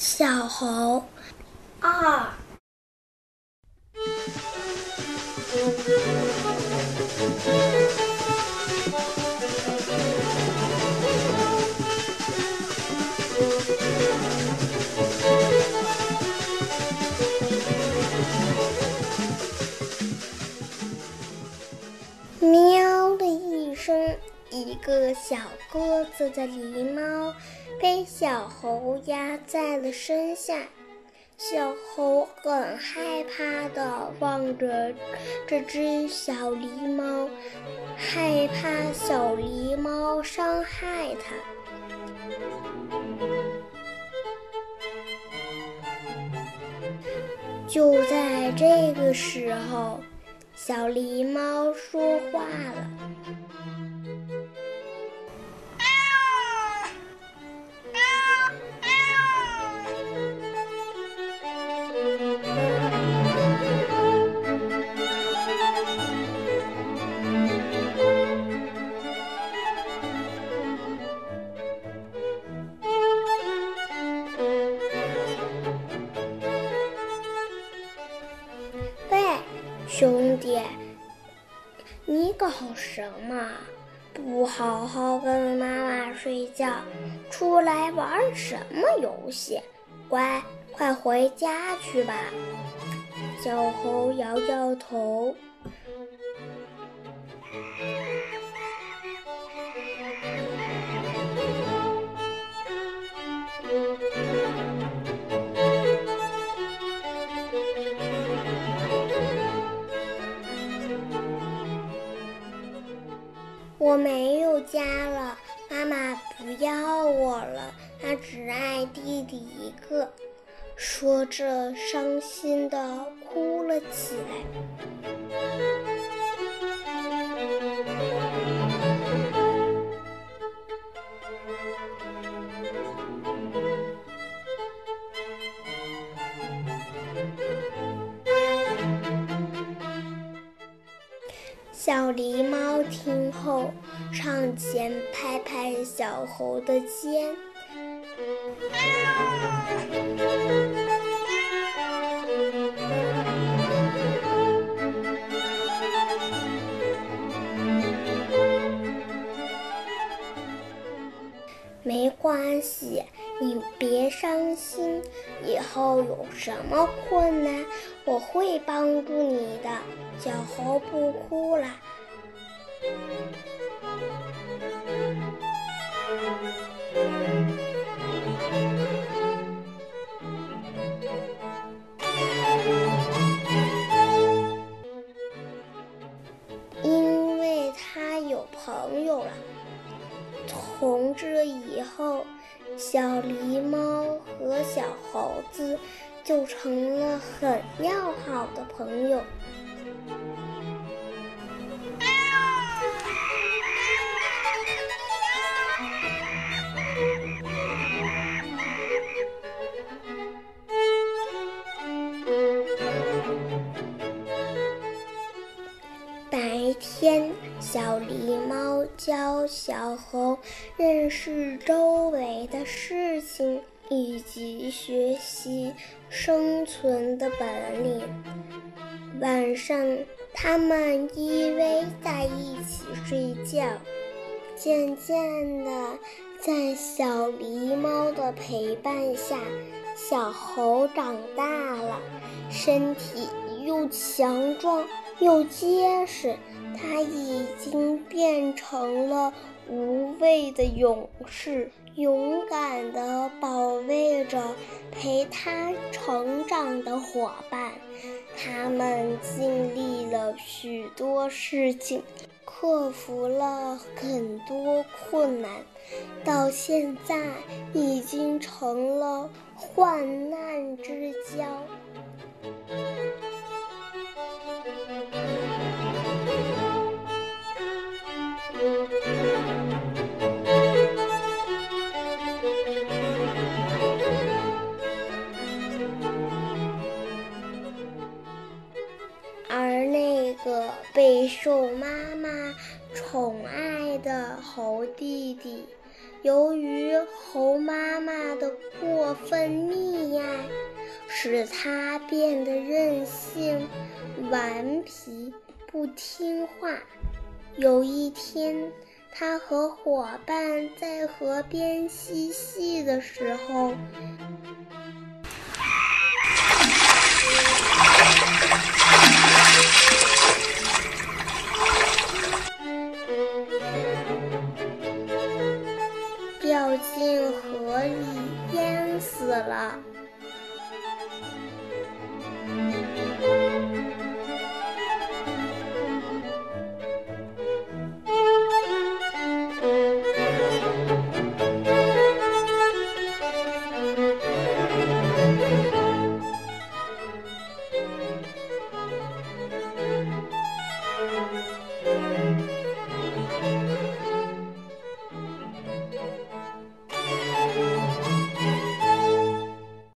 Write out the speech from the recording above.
小猴二。个小个子的狸猫被小猴压在了身下。小猴很害怕的望着这只小狸猫，害怕小狸猫伤害它。就在这个时候。小狸猫说话了。兄弟，你搞什么？不好好跟妈妈睡觉，出来玩什么游戏？乖，快回家去吧。小猴摇摇头。我没有家了，妈妈不要我了，她只爱弟弟一个。说着，伤心的哭了起来。小狸猫听后，上前拍拍小猴的肩。没关系，你别伤心。以后有什么困难，我会帮助你的。小猴不哭了。因为他有朋友了。从这以后，小狸猫和小猴子就成了很要好的朋友。天，小狸猫教小猴认识周围的事情，以及学习生存的本领。晚上，它们依偎在一起睡觉。渐渐的，在小狸猫的陪伴下，小猴长大了，身体又强壮。又结实，他已经变成了无畏的勇士，勇敢地保卫着陪他成长的伙伴。他们经历了许多事情，克服了很多困难，到现在已经成了患难之交。受妈妈宠爱的猴弟弟，由于猴妈妈的过分溺爱，使它变得任性、顽皮、不听话。有一天，它和伙伴在河边嬉戏的时候。掉进河里淹死了。